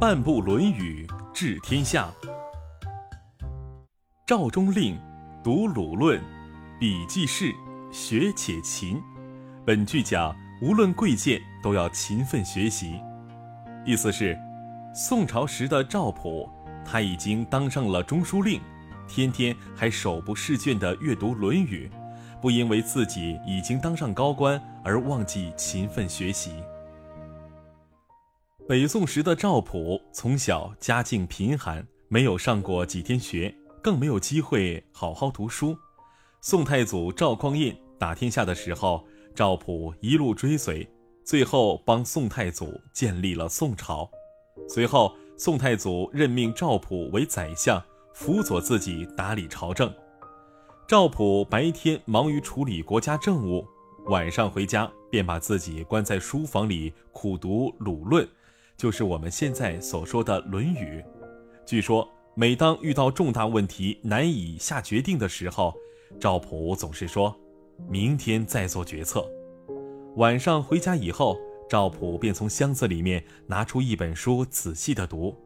半部《论语》治天下。赵中令读鲁论，笔记事，学且勤。本句讲，无论贵贱，都要勤奋学习。意思是，宋朝时的赵普，他已经当上了中书令，天天还手不释卷地阅读《论语》，不因为自己已经当上高官而忘记勤奋学习。北宋时的赵普从小家境贫寒，没有上过几天学。更没有机会好好读书。宋太祖赵匡胤打天下的时候，赵普一路追随，最后帮宋太祖建立了宋朝。随后，宋太祖任命赵普为宰相，辅佐自己打理朝政。赵普白天忙于处理国家政务，晚上回家便把自己关在书房里苦读《鲁论》，就是我们现在所说的《论语》。据说。每当遇到重大问题难以下决定的时候，赵普总是说：“明天再做决策。”晚上回家以后，赵普便从箱子里面拿出一本书，仔细的读，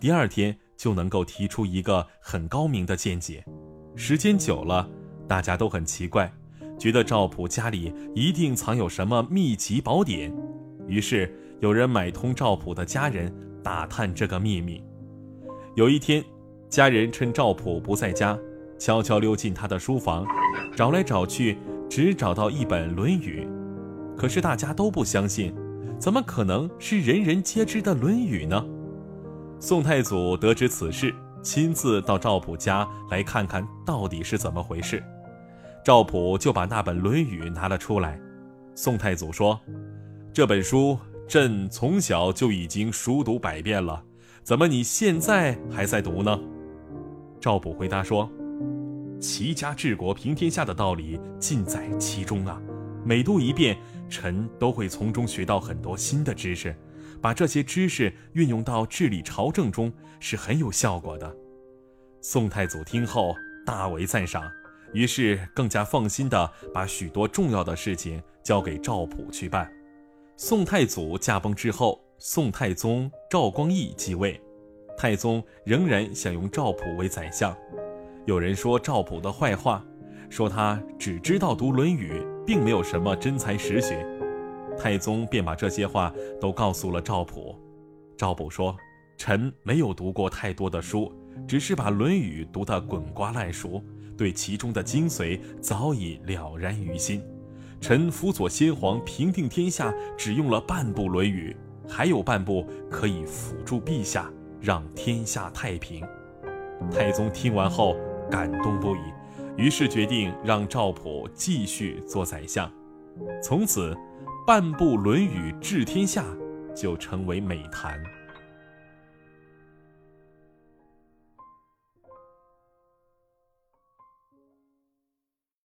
第二天就能够提出一个很高明的见解。时间久了，大家都很奇怪，觉得赵普家里一定藏有什么秘籍宝典，于是有人买通赵普的家人，打探这个秘密。有一天，家人趁赵普不在家，悄悄溜进他的书房，找来找去，只找到一本《论语》。可是大家都不相信，怎么可能是人人皆知的《论语》呢？宋太祖得知此事，亲自到赵普家来看看到底是怎么回事。赵普就把那本《论语》拿了出来。宋太祖说：“这本书，朕从小就已经熟读百遍了。”怎么你现在还在读呢？赵普回答说：“齐家治国平天下的道理尽在其中啊！每读一遍，臣都会从中学到很多新的知识，把这些知识运用到治理朝政中是很有效果的。”宋太祖听后大为赞赏，于是更加放心地把许多重要的事情交给赵普去办。宋太祖驾崩之后。宋太宗赵光义继位，太宗仍然想用赵普为宰相。有人说赵普的坏话，说他只知道读《论语》，并没有什么真才实学。太宗便把这些话都告诉了赵普。赵普说：“臣没有读过太多的书，只是把《论语》读得滚瓜烂熟，对其中的精髓早已了然于心。臣辅佐先皇平定天下，只用了半部《论语》。”还有半部可以辅助陛下，让天下太平。太宗听完后感动不已，于是决定让赵普继续做宰相。从此，半部《论语》治天下就成为美谈。